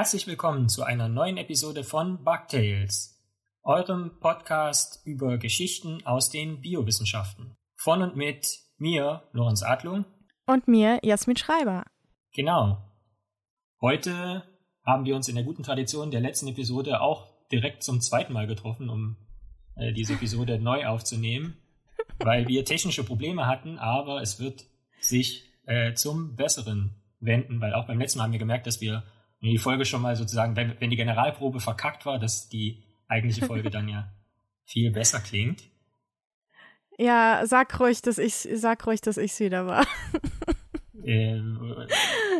Herzlich willkommen zu einer neuen Episode von Bugtails, eurem Podcast über Geschichten aus den Biowissenschaften. Von und mit mir, Lorenz Adlung. Und mir, Jasmin Schreiber. Genau. Heute haben wir uns in der guten Tradition der letzten Episode auch direkt zum zweiten Mal getroffen, um äh, diese Episode neu aufzunehmen, weil wir technische Probleme hatten, aber es wird sich äh, zum Besseren wenden, weil auch beim letzten Mal haben wir gemerkt, dass wir die Folge schon mal sozusagen, wenn, wenn die Generalprobe verkackt war, dass die eigentliche Folge dann ja viel besser klingt. Ja, sag ruhig, dass ich sag ruhig, dass ich's wieder war. Ähm,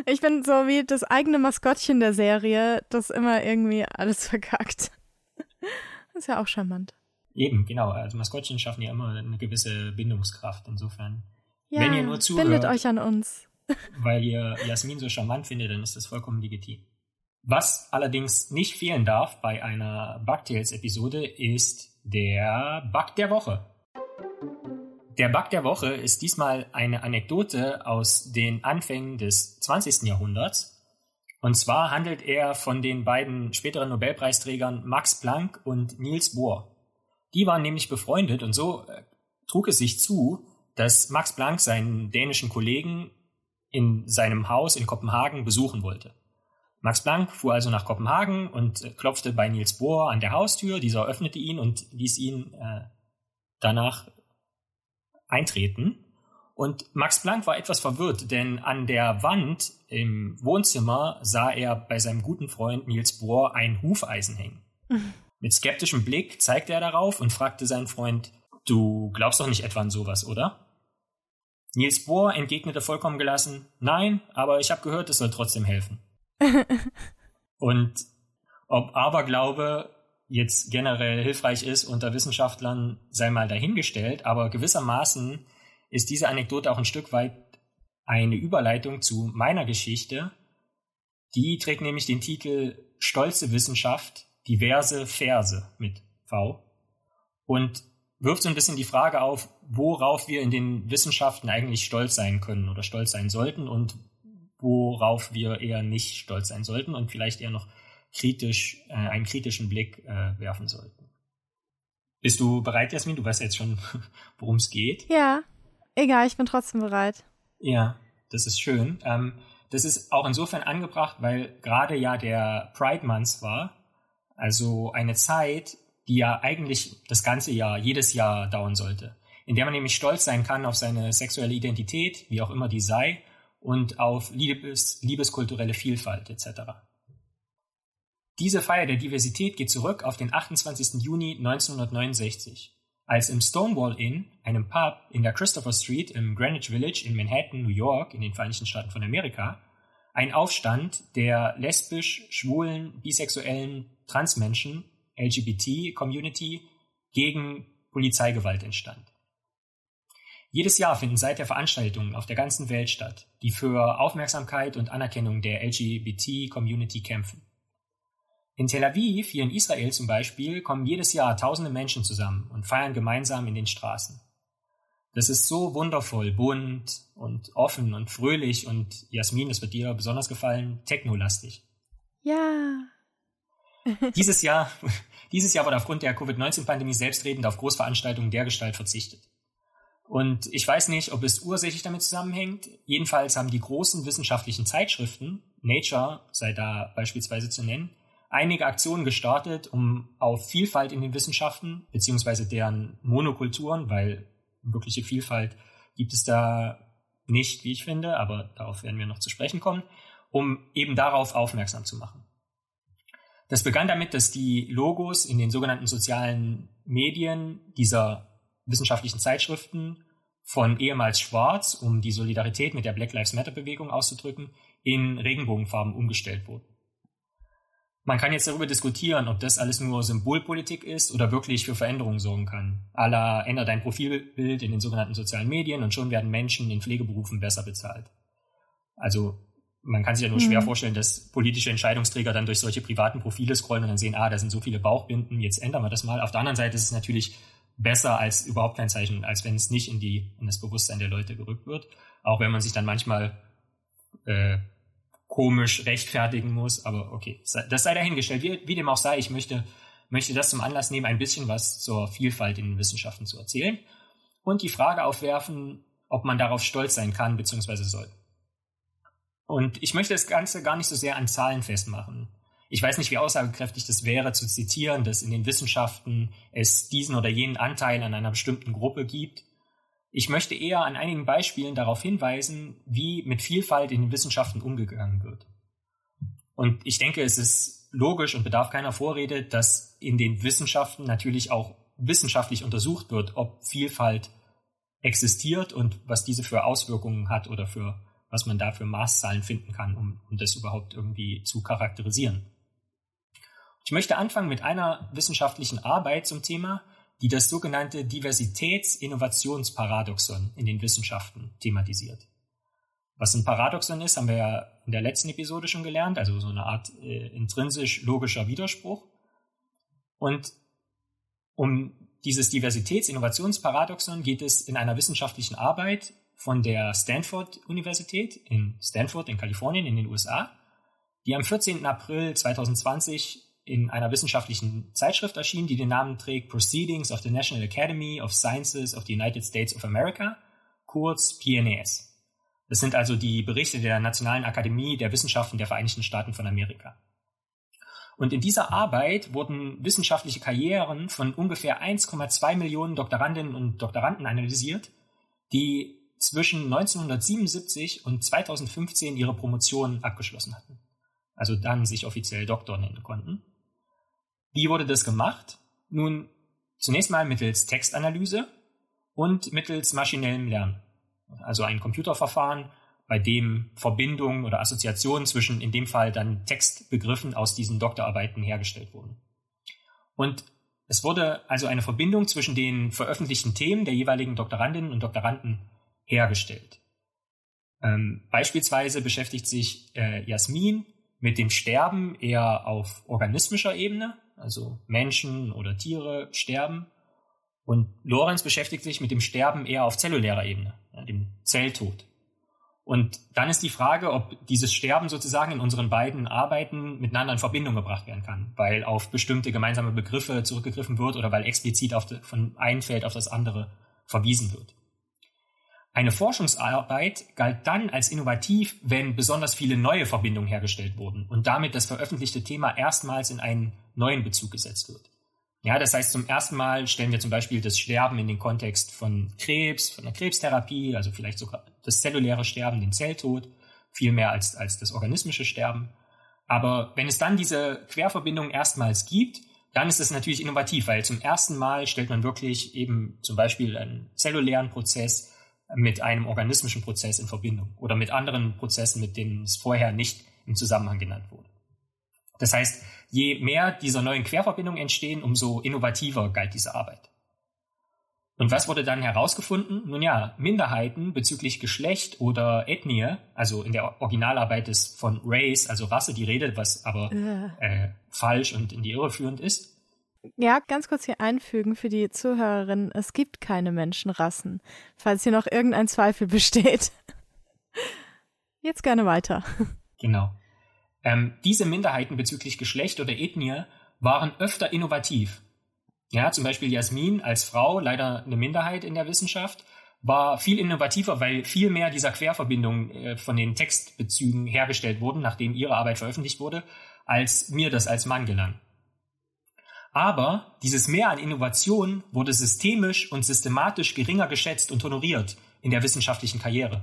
ich bin so wie das eigene Maskottchen der Serie, das immer irgendwie alles verkackt. Das ist ja auch charmant. Eben, genau. Also Maskottchen schaffen ja immer eine gewisse Bindungskraft. Insofern, ja, wenn ihr nur zuhört, bindet euch an uns. weil ihr Jasmin so charmant findet, dann ist das vollkommen legitim. Was allerdings nicht fehlen darf bei einer Bugtails-Episode ist der Bug der Woche. Der Bug der Woche ist diesmal eine Anekdote aus den Anfängen des 20. Jahrhunderts. Und zwar handelt er von den beiden späteren Nobelpreisträgern Max Planck und Niels Bohr. Die waren nämlich befreundet und so äh, trug es sich zu, dass Max Planck seinen dänischen Kollegen in seinem Haus in Kopenhagen besuchen wollte. Max Planck fuhr also nach Kopenhagen und klopfte bei Niels Bohr an der Haustür. Dieser öffnete ihn und ließ ihn äh, danach eintreten. Und Max Planck war etwas verwirrt, denn an der Wand im Wohnzimmer sah er bei seinem guten Freund Niels Bohr ein Hufeisen hängen. Mit skeptischem Blick zeigte er darauf und fragte seinen Freund, du glaubst doch nicht etwa an sowas, oder? Niels Bohr entgegnete vollkommen gelassen, nein, aber ich habe gehört, es soll trotzdem helfen. Und ob Aberglaube jetzt generell hilfreich ist unter Wissenschaftlern, sei mal dahingestellt, aber gewissermaßen ist diese Anekdote auch ein Stück weit eine Überleitung zu meiner Geschichte. Die trägt nämlich den Titel Stolze Wissenschaft, diverse Verse mit V und wirft so ein bisschen die Frage auf, worauf wir in den Wissenschaften eigentlich stolz sein können oder stolz sein sollten und worauf wir eher nicht stolz sein sollten und vielleicht eher noch kritisch, äh, einen kritischen Blick äh, werfen sollten. Bist du bereit, Jasmin? Du weißt jetzt schon, worum es geht. Ja, egal, ich bin trotzdem bereit. Ja, das ist schön. Ähm, das ist auch insofern angebracht, weil gerade ja der Pride Month war, also eine Zeit, die ja eigentlich das ganze Jahr, jedes Jahr dauern sollte, in der man nämlich stolz sein kann auf seine sexuelle Identität, wie auch immer die sei, und auf Liebes, liebeskulturelle Vielfalt etc. Diese Feier der Diversität geht zurück auf den 28. Juni 1969, als im Stonewall Inn, einem Pub in der Christopher Street im Greenwich Village in Manhattan, New York, in den Vereinigten Staaten von Amerika, ein Aufstand der lesbisch, schwulen, bisexuellen, Transmenschen, LGBT-Community gegen Polizeigewalt entstand. Jedes Jahr finden seither Veranstaltungen auf der ganzen Welt statt, die für Aufmerksamkeit und Anerkennung der LGBT-Community kämpfen. In Tel Aviv, hier in Israel zum Beispiel, kommen jedes Jahr tausende Menschen zusammen und feiern gemeinsam in den Straßen. Das ist so wundervoll, bunt und offen und fröhlich und Jasmin, das wird dir besonders gefallen, technolastig. Ja. dieses Jahr, dieses Jahr wurde aufgrund der Covid-19-Pandemie selbstredend auf Großveranstaltungen der Gestalt verzichtet. Und ich weiß nicht, ob es ursächlich damit zusammenhängt. Jedenfalls haben die großen wissenschaftlichen Zeitschriften, Nature sei da beispielsweise zu nennen, einige Aktionen gestartet, um auf Vielfalt in den Wissenschaften, beziehungsweise deren Monokulturen, weil wirkliche Vielfalt gibt es da nicht, wie ich finde, aber darauf werden wir noch zu sprechen kommen, um eben darauf aufmerksam zu machen. Das begann damit, dass die Logos in den sogenannten sozialen Medien dieser wissenschaftlichen Zeitschriften von ehemals schwarz, um die Solidarität mit der Black Lives Matter Bewegung auszudrücken, in Regenbogenfarben umgestellt wurden. Man kann jetzt darüber diskutieren, ob das alles nur Symbolpolitik ist oder wirklich für Veränderungen sorgen kann. Alla ändert dein Profilbild in den sogenannten sozialen Medien und schon werden Menschen in Pflegeberufen besser bezahlt. Also man kann sich ja nur mhm. schwer vorstellen, dass politische Entscheidungsträger dann durch solche privaten Profile scrollen und dann sehen, ah, da sind so viele Bauchbinden, jetzt ändern wir das mal. Auf der anderen Seite ist es natürlich besser als überhaupt kein Zeichen, als wenn es nicht in die in das Bewusstsein der Leute gerückt wird. Auch wenn man sich dann manchmal äh, komisch rechtfertigen muss, aber okay, das sei dahingestellt. Wie, wie dem auch sei, ich möchte, möchte das zum Anlass nehmen, ein bisschen was zur Vielfalt in den Wissenschaften zu erzählen und die Frage aufwerfen, ob man darauf stolz sein kann bzw. soll. Und ich möchte das Ganze gar nicht so sehr an Zahlen festmachen. Ich weiß nicht, wie aussagekräftig das wäre, zu zitieren, dass in den Wissenschaften es diesen oder jenen Anteil an einer bestimmten Gruppe gibt. Ich möchte eher an einigen Beispielen darauf hinweisen, wie mit Vielfalt in den Wissenschaften umgegangen wird. Und ich denke, es ist logisch und bedarf keiner Vorrede, dass in den Wissenschaften natürlich auch wissenschaftlich untersucht wird, ob Vielfalt existiert und was diese für Auswirkungen hat oder für was man da für Maßzahlen finden kann, um, um das überhaupt irgendwie zu charakterisieren. Ich möchte anfangen mit einer wissenschaftlichen Arbeit zum Thema, die das sogenannte Diversitäts-Innovationsparadoxon in den Wissenschaften thematisiert. Was ein Paradoxon ist, haben wir ja in der letzten Episode schon gelernt, also so eine Art äh, intrinsisch logischer Widerspruch. Und um dieses Diversitäts-Innovationsparadoxon geht es in einer wissenschaftlichen Arbeit von der Stanford-Universität in Stanford in Kalifornien in den USA, die am 14. April 2020 in einer wissenschaftlichen Zeitschrift erschien, die den Namen trägt Proceedings of the National Academy of Sciences of the United States of America, kurz PNAS. Das sind also die Berichte der Nationalen Akademie der Wissenschaften der Vereinigten Staaten von Amerika. Und in dieser Arbeit wurden wissenschaftliche Karrieren von ungefähr 1,2 Millionen Doktorandinnen und Doktoranden analysiert, die zwischen 1977 und 2015 ihre Promotion abgeschlossen hatten. Also dann sich offiziell Doktor nennen konnten. Wie wurde das gemacht? Nun, zunächst mal mittels Textanalyse und mittels maschinellem Lernen. Also ein Computerverfahren, bei dem Verbindungen oder Assoziationen zwischen in dem Fall dann Textbegriffen aus diesen Doktorarbeiten hergestellt wurden. Und es wurde also eine Verbindung zwischen den veröffentlichten Themen der jeweiligen Doktorandinnen und Doktoranden hergestellt. Ähm, beispielsweise beschäftigt sich äh, Jasmin mit dem Sterben eher auf organismischer Ebene, also Menschen oder Tiere sterben. Und Lorenz beschäftigt sich mit dem Sterben eher auf zellulärer Ebene, ja, dem Zelltod. Und dann ist die Frage, ob dieses Sterben sozusagen in unseren beiden Arbeiten miteinander in Verbindung gebracht werden kann, weil auf bestimmte gemeinsame Begriffe zurückgegriffen wird oder weil explizit de, von einem Feld auf das andere verwiesen wird. Eine Forschungsarbeit galt dann als innovativ, wenn besonders viele neue Verbindungen hergestellt wurden und damit das veröffentlichte Thema erstmals in einen neuen Bezug gesetzt wird. Ja, das heißt, zum ersten Mal stellen wir zum Beispiel das Sterben in den Kontext von Krebs, von der Krebstherapie, also vielleicht sogar das zelluläre Sterben, den Zelltod, viel mehr als, als das organismische Sterben. Aber wenn es dann diese Querverbindung erstmals gibt, dann ist es natürlich innovativ, weil zum ersten Mal stellt man wirklich eben zum Beispiel einen zellulären Prozess mit einem organismischen Prozess in Verbindung oder mit anderen Prozessen, mit denen es vorher nicht im Zusammenhang genannt wurde. Das heißt, je mehr dieser neuen Querverbindungen entstehen, umso innovativer galt diese Arbeit. Und was wurde dann herausgefunden? Nun ja, Minderheiten bezüglich Geschlecht oder Ethnie, also in der Originalarbeit ist von Race, also Rasse, die Rede, was aber äh, falsch und in die Irre führend ist, ja, ganz kurz hier einfügen für die Zuhörerinnen. Es gibt keine Menschenrassen, falls hier noch irgendein Zweifel besteht. Jetzt gerne weiter. Genau. Ähm, diese Minderheiten bezüglich Geschlecht oder Ethnie waren öfter innovativ. Ja, zum Beispiel Jasmin als Frau, leider eine Minderheit in der Wissenschaft, war viel innovativer, weil viel mehr dieser Querverbindungen äh, von den Textbezügen hergestellt wurden, nachdem ihre Arbeit veröffentlicht wurde, als mir das als Mann gelang. Aber dieses Mehr an Innovation wurde systemisch und systematisch geringer geschätzt und honoriert in der wissenschaftlichen Karriere.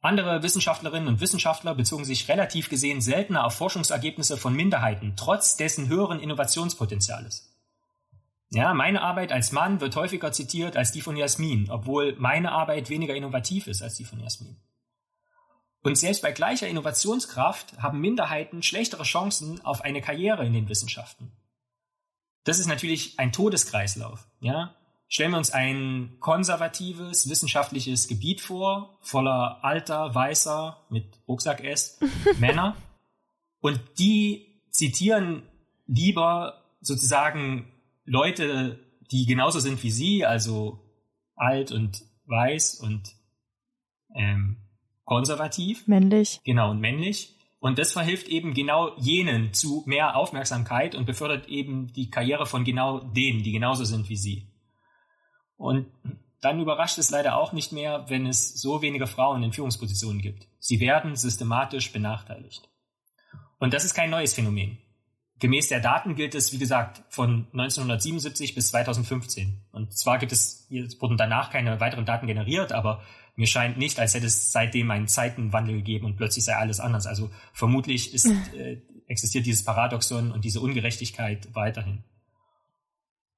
Andere Wissenschaftlerinnen und Wissenschaftler bezogen sich relativ gesehen seltener auf Forschungsergebnisse von Minderheiten, trotz dessen höheren Innovationspotenziales. Ja, meine Arbeit als Mann wird häufiger zitiert als die von Jasmin, obwohl meine Arbeit weniger innovativ ist als die von Jasmin. Und selbst bei gleicher Innovationskraft haben Minderheiten schlechtere Chancen auf eine Karriere in den Wissenschaften. Das ist natürlich ein Todeskreislauf. Ja? Stellen wir uns ein konservatives, wissenschaftliches Gebiet vor, voller alter, weißer, mit Rucksack S, Männer. Und die zitieren lieber sozusagen Leute, die genauso sind wie sie, also alt und weiß und ähm, konservativ. Männlich. Genau, und männlich Und das verhilft eben genau jenen zu mehr Aufmerksamkeit und befördert eben die Karriere von genau denen, die genauso sind wie sie. Und dann überrascht es leider auch nicht mehr, wenn es so wenige Frauen in Führungspositionen gibt. Sie werden systematisch benachteiligt. Und das ist kein neues Phänomen. Gemäß der Daten gilt es, wie gesagt, von 1977 bis 2015. Und zwar gibt es, es wurden danach keine weiteren Daten generiert, aber mir scheint nicht, als hätte es seitdem einen Zeitenwandel gegeben und plötzlich sei alles anders. Also vermutlich ist, äh, existiert dieses Paradoxon und diese Ungerechtigkeit weiterhin.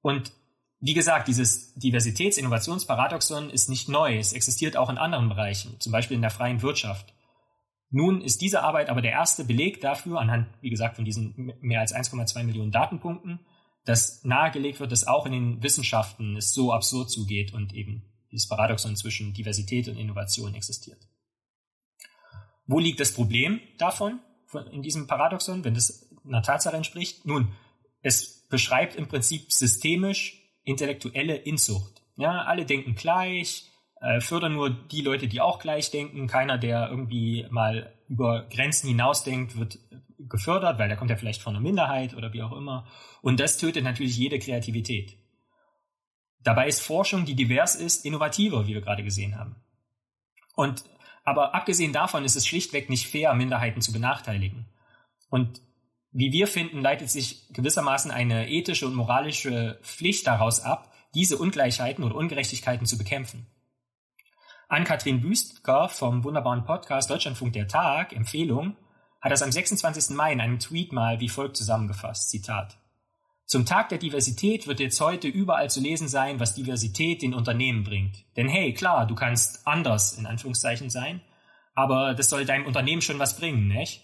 Und wie gesagt, dieses Diversitäts-Innovationsparadoxon ist nicht neu. Es existiert auch in anderen Bereichen, zum Beispiel in der freien Wirtschaft. Nun ist diese Arbeit aber der erste Beleg dafür, anhand, wie gesagt, von diesen mehr als 1,2 Millionen Datenpunkten, dass nahegelegt wird, dass auch in den Wissenschaften es so absurd zugeht und eben dieses Paradoxon zwischen Diversität und Innovation existiert. Wo liegt das Problem davon, in diesem Paradoxon, wenn das einer Tatsache entspricht? Nun, es beschreibt im Prinzip systemisch intellektuelle Inzucht. Ja, alle denken gleich, äh, fördern nur die Leute, die auch gleich denken. Keiner, der irgendwie mal über Grenzen hinausdenkt, wird gefördert, weil der kommt ja vielleicht von einer Minderheit oder wie auch immer. Und das tötet natürlich jede Kreativität. Dabei ist Forschung, die divers ist, innovativer, wie wir gerade gesehen haben. Und aber abgesehen davon ist es schlichtweg nicht fair, Minderheiten zu benachteiligen. Und wie wir finden, leitet sich gewissermaßen eine ethische und moralische Pflicht daraus ab, diese Ungleichheiten oder Ungerechtigkeiten zu bekämpfen. Ann-Kathrin Büstker vom wunderbaren Podcast Deutschlandfunk der Tag, Empfehlung, hat das am 26. Mai in einem Tweet mal wie folgt zusammengefasst, Zitat. Zum Tag der Diversität wird jetzt heute überall zu lesen sein, was Diversität den Unternehmen bringt. Denn hey, klar, du kannst anders in Anführungszeichen sein, aber das soll deinem Unternehmen schon was bringen, nicht?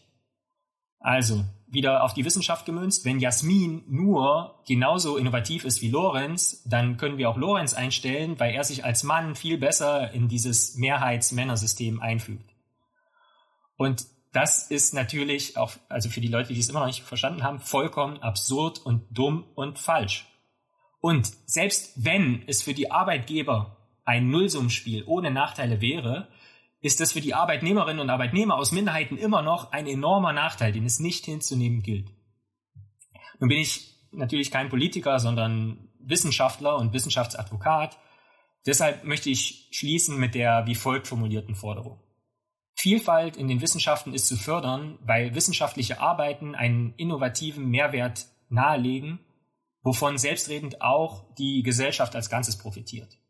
Also, wieder auf die Wissenschaft gemünzt, wenn Jasmin nur genauso innovativ ist wie Lorenz, dann können wir auch Lorenz einstellen, weil er sich als Mann viel besser in dieses Mehrheitsmännersystem einfügt. Und das ist natürlich auch, also für die Leute, die es immer noch nicht verstanden haben, vollkommen absurd und dumm und falsch. Und selbst wenn es für die Arbeitgeber ein Nullsummspiel ohne Nachteile wäre, ist das für die Arbeitnehmerinnen und Arbeitnehmer aus Minderheiten immer noch ein enormer Nachteil, den es nicht hinzunehmen gilt. Nun bin ich natürlich kein Politiker, sondern Wissenschaftler und Wissenschaftsadvokat. Deshalb möchte ich schließen mit der wie folgt formulierten Forderung. Vielfalt in den Wissenschaften ist zu fördern, weil wissenschaftliche Arbeiten einen innovativen Mehrwert nahelegen, wovon selbstredend auch die Gesellschaft als Ganzes profitiert.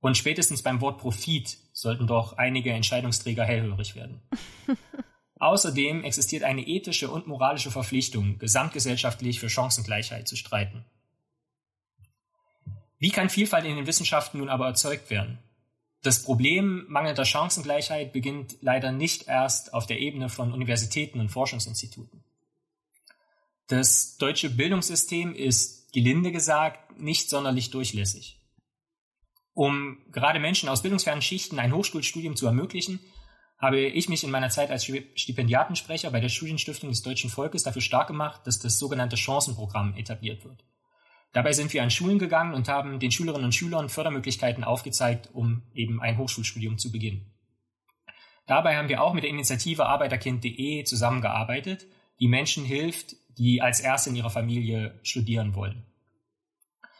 Und spätestens beim Wort Profit sollten doch einige Entscheidungsträger hellhörig werden. Außerdem existiert eine ethische und moralische Verpflichtung, gesamtgesellschaftlich für Chancengleichheit zu streiten. Wie kann Vielfalt in den Wissenschaften nun aber erzeugt werden? Das Problem mangelnder Chancengleichheit beginnt leider nicht erst auf der Ebene von Universitäten und Forschungsinstituten. Das deutsche Bildungssystem ist, gelinde gesagt, nicht sonderlich durchlässig. Um gerade Menschen aus bildungsfernen Schichten ein Hochschulstudium zu ermöglichen, habe ich mich in meiner Zeit als Stipendiatensprecher bei der Studienstiftung des deutschen Volkes dafür stark gemacht, dass das sogenannte Chancenprogramm etabliert wird. Dabei sind wir an Schulen gegangen und haben den Schülerinnen und Schülern Fördermöglichkeiten aufgezeigt, um eben ein Hochschulstudium zu beginnen. Dabei haben wir auch mit der Initiative Arbeiterkind.de zusammengearbeitet, die Menschen hilft, die als Erste in ihrer Familie studieren wollen.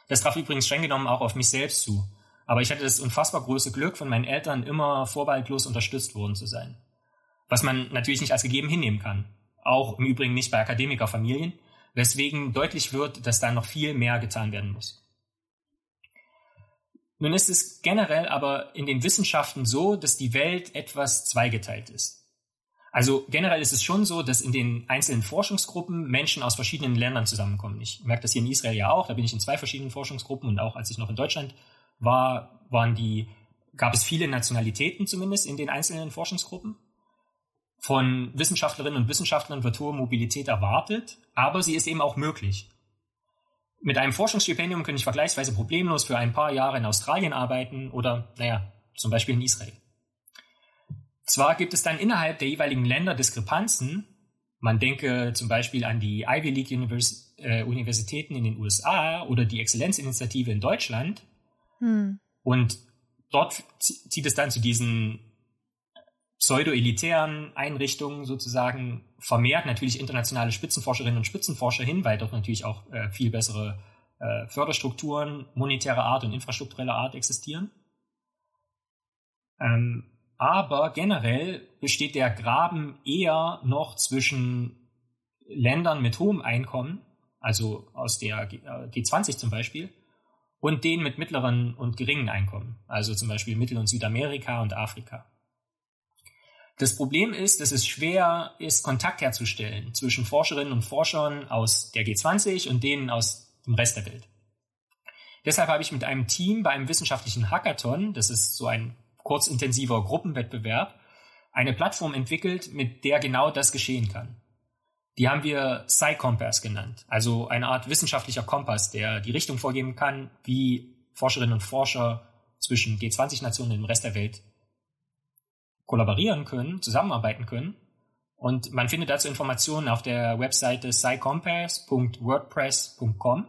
Das traf übrigens streng genommen auch auf mich selbst zu. Aber ich hatte das unfassbar große Glück, von meinen Eltern immer vorbehaltlos unterstützt worden zu sein. Was man natürlich nicht als gegeben hinnehmen kann. Auch im Übrigen nicht bei Akademikerfamilien, weswegen deutlich wird, dass da noch viel mehr getan werden muss. Nun ist es generell aber in den Wissenschaften so, dass die Welt etwas zweigeteilt ist. Also generell ist es schon so, dass in den einzelnen Forschungsgruppen Menschen aus verschiedenen Ländern zusammenkommen. Ich merke das hier in Israel ja auch, da bin ich in zwei verschiedenen Forschungsgruppen und auch als ich noch in Deutschland war, waren die, gab es viele Nationalitäten zumindest in den einzelnen Forschungsgruppen. Von Wissenschaftlerinnen und Wissenschaftlern wird hohe Mobilität erwartet, aber sie ist eben auch möglich. Mit einem Forschungsstipendium kann ich vergleichsweise problemlos für ein paar Jahre in Australien arbeiten oder, naja, zum Beispiel in Israel. Zwar gibt es dann innerhalb der jeweiligen Länder Diskrepanzen. Man denke zum Beispiel an die Ivy League Univers äh, Universitäten in den USA oder die Exzellenzinitiative in Deutschland. Hm. Und dort zieht es dann zu diesen pseudo-elitären Einrichtungen sozusagen, vermehrt natürlich internationale Spitzenforscherinnen und Spitzenforscher hin, weil dort natürlich auch äh, viel bessere äh, Förderstrukturen monetärer Art und infrastruktureller Art existieren. Ähm, aber generell besteht der Graben eher noch zwischen Ländern mit hohem Einkommen, also aus der G20 äh, zum Beispiel, und denen mit mittleren und geringen Einkommen, also zum Beispiel Mittel- und Südamerika und Afrika. Das Problem ist, dass es schwer ist, Kontakt herzustellen zwischen Forscherinnen und Forschern aus der G20 und denen aus dem Rest der Welt. Deshalb habe ich mit einem Team bei einem wissenschaftlichen Hackathon, das ist so ein kurzintensiver Gruppenwettbewerb, eine Plattform entwickelt, mit der genau das geschehen kann. Die haben wir PsyCompass genannt, also eine Art wissenschaftlicher Kompass, der die Richtung vorgeben kann, wie Forscherinnen und Forscher zwischen G20-Nationen und dem Rest der Welt kollaborieren können, zusammenarbeiten können. Und man findet dazu Informationen auf der Webseite psycompass.wordpress.com.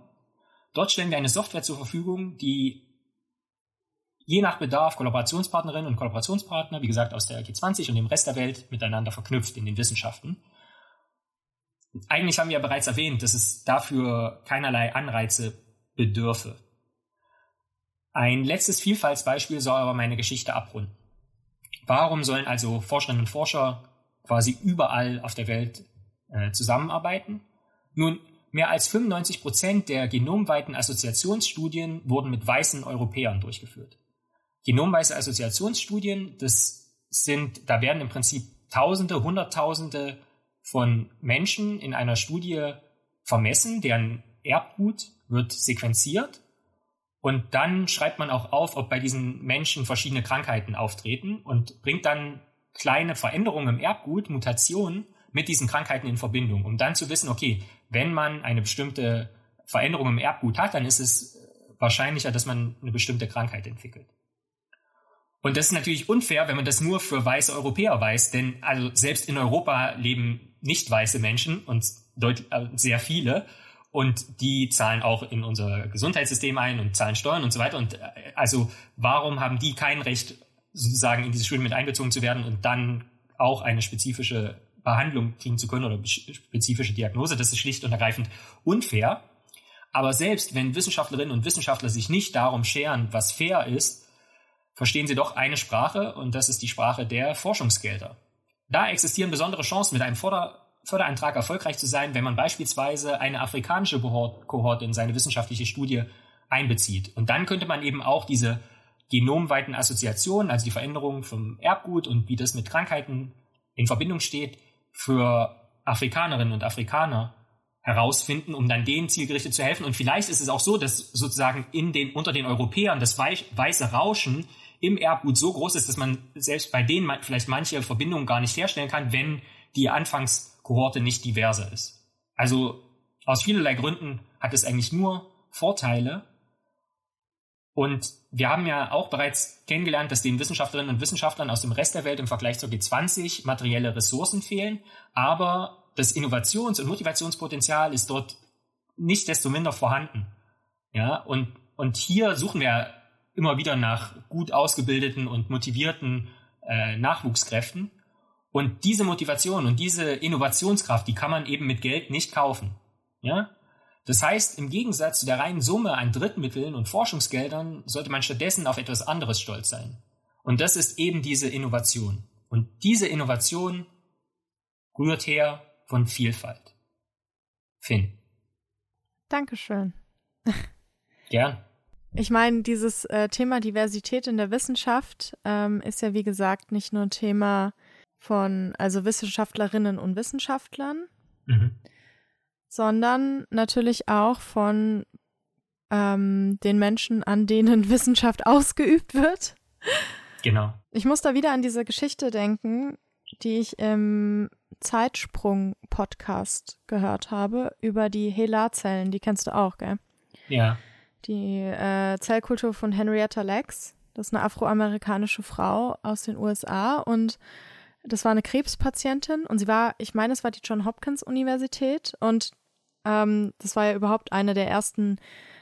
Dort stellen wir eine Software zur Verfügung, die je nach Bedarf Kollaborationspartnerinnen und Kollaborationspartner, wie gesagt aus der G20 und dem Rest der Welt, miteinander verknüpft in den Wissenschaften. Eigentlich haben wir ja bereits erwähnt, dass es dafür keinerlei Anreize bedürfe. Ein letztes Vielfaltsbeispiel soll aber meine Geschichte abrunden. Warum sollen also Forscherinnen und Forscher quasi überall auf der Welt äh, zusammenarbeiten? Nun, mehr als 95 Prozent der genomweiten Assoziationsstudien wurden mit weißen Europäern durchgeführt. Genomweise Assoziationsstudien, das sind, da werden im Prinzip Tausende, Hunderttausende von Menschen in einer Studie vermessen, deren Erbgut wird sequenziert und dann schreibt man auch auf, ob bei diesen Menschen verschiedene Krankheiten auftreten und bringt dann kleine Veränderungen im Erbgut, Mutationen mit diesen Krankheiten in Verbindung, um dann zu wissen, okay, wenn man eine bestimmte Veränderung im Erbgut hat, dann ist es wahrscheinlicher, dass man eine bestimmte Krankheit entwickelt. Und das ist natürlich unfair, wenn man das nur für weiße Europäer weiß, denn also selbst in Europa leben nicht weiße Menschen und äh, sehr viele. Und die zahlen auch in unser Gesundheitssystem ein und zahlen Steuern und so weiter. Und äh, also warum haben die kein Recht, sozusagen in diese Schulen mit einbezogen zu werden und dann auch eine spezifische Behandlung kriegen zu können oder spezifische Diagnose? Das ist schlicht und ergreifend unfair. Aber selbst wenn Wissenschaftlerinnen und Wissenschaftler sich nicht darum scheren, was fair ist, verstehen sie doch eine Sprache und das ist die Sprache der Forschungsgelder. Da existieren besondere Chancen, mit einem Förder Förderantrag erfolgreich zu sein, wenn man beispielsweise eine afrikanische Kohorte in seine wissenschaftliche Studie einbezieht. Und dann könnte man eben auch diese genomweiten Assoziationen, also die Veränderungen vom Erbgut und wie das mit Krankheiten in Verbindung steht, für Afrikanerinnen und Afrikaner herausfinden, um dann denen zielgerichtet zu helfen. Und vielleicht ist es auch so, dass sozusagen in den, unter den Europäern das weiße Rauschen im Erbgut so groß ist, dass man selbst bei denen vielleicht manche Verbindungen gar nicht herstellen kann, wenn die Anfangskohorte nicht diverser ist. Also aus vielerlei Gründen hat es eigentlich nur Vorteile. Und wir haben ja auch bereits kennengelernt, dass den Wissenschaftlerinnen und Wissenschaftlern aus dem Rest der Welt im Vergleich zur G20 materielle Ressourcen fehlen. Aber das Innovations- und Motivationspotenzial ist dort nicht desto minder vorhanden. Ja, und, und hier suchen wir immer wieder nach gut ausgebildeten und motivierten äh, Nachwuchskräften. Und diese Motivation und diese Innovationskraft, die kann man eben mit Geld nicht kaufen. Ja? Das heißt, im Gegensatz zu der reinen Summe an Drittmitteln und Forschungsgeldern sollte man stattdessen auf etwas anderes stolz sein. Und das ist eben diese Innovation. Und diese Innovation rührt her von Vielfalt. Finn. Dankeschön. Gern. Ich meine, dieses äh, Thema Diversität in der Wissenschaft ähm, ist ja, wie gesagt, nicht nur Thema von also Wissenschaftlerinnen und Wissenschaftlern, mhm. sondern natürlich auch von ähm, den Menschen, an denen Wissenschaft ausgeübt wird. Genau. Ich muss da wieder an diese Geschichte denken, die ich im Zeitsprung-Podcast gehört habe, über die HeLa-Zellen. Die kennst du auch, gell? Ja. Die äh, Zellkultur von Henrietta Lacks. Das ist eine afroamerikanische Frau aus den USA und das war eine Krebspatientin und sie war, ich meine, es war die John Hopkins Universität und ähm, das war ja überhaupt eine der ersten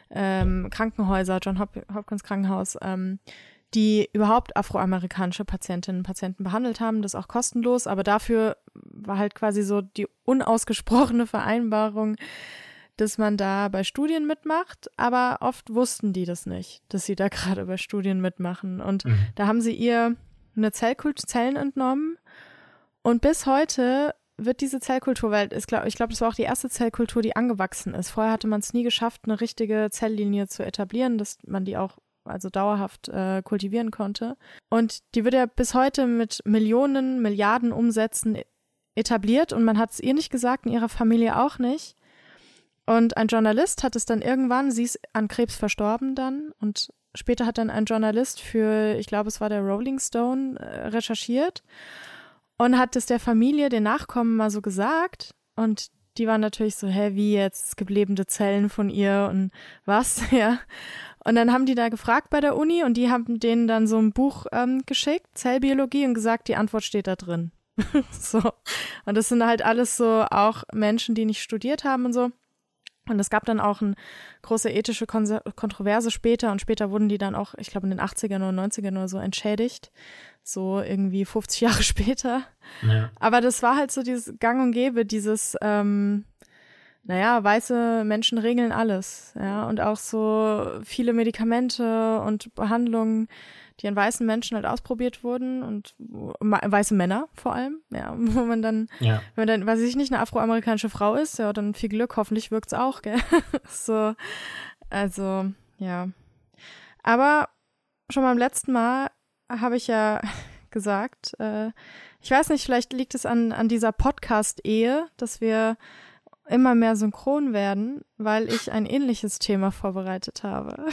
ähm, Krankenhäuser, John Hop Hopkins Krankenhaus, ähm, die überhaupt afroamerikanische Patientinnen und Patienten behandelt haben, das auch kostenlos, aber dafür war halt quasi so die unausgesprochene Vereinbarung, dass man da bei Studien mitmacht, aber oft wussten die das nicht, dass sie da gerade bei Studien mitmachen. Und mhm. da haben sie ihr eine Zellkultur Zellen entnommen und bis heute wird diese Zellkultur, weil ich glaube, das war auch die erste Zellkultur, die angewachsen ist. Vorher hatte man es nie geschafft, eine richtige Zelllinie zu etablieren, dass man die auch also dauerhaft äh, kultivieren konnte. Und die wird ja bis heute mit Millionen, Milliarden Umsätzen etabliert und man hat es ihr nicht gesagt, in ihrer Familie auch nicht. Und ein Journalist hat es dann irgendwann, sie ist an Krebs verstorben dann und später hat dann ein Journalist für, ich glaube, es war der Rolling Stone, äh, recherchiert und hat es der Familie, den Nachkommen mal so gesagt und die waren natürlich so, hä, wie jetzt? Es gibt lebende Zellen von ihr und was, ja. Und dann haben die da gefragt bei der Uni und die haben denen dann so ein Buch ähm, geschickt, Zellbiologie, und gesagt, die Antwort steht da drin. so. Und das sind halt alles so auch Menschen, die nicht studiert haben und so. Und es gab dann auch eine große ethische Kon Kontroverse später und später wurden die dann auch, ich glaube in den 80ern oder 90ern oder so entschädigt. So irgendwie 50 Jahre später. Ja. Aber das war halt so dieses Gang und Gäbe, dieses, ähm, naja, weiße Menschen regeln alles, ja, und auch so viele Medikamente und Behandlungen, die an weißen Menschen halt ausprobiert wurden und weiße Männer vor allem, ja, wo man dann, ja. wenn man dann, weiß ich nicht, eine afroamerikanische Frau ist, ja, dann viel Glück, hoffentlich wirkt's auch, gell, so, also, ja. Aber schon beim letzten Mal habe ich ja gesagt, äh, ich weiß nicht, vielleicht liegt es an, an dieser Podcast-Ehe, dass wir immer mehr synchron werden, weil ich ein ähnliches Thema vorbereitet habe.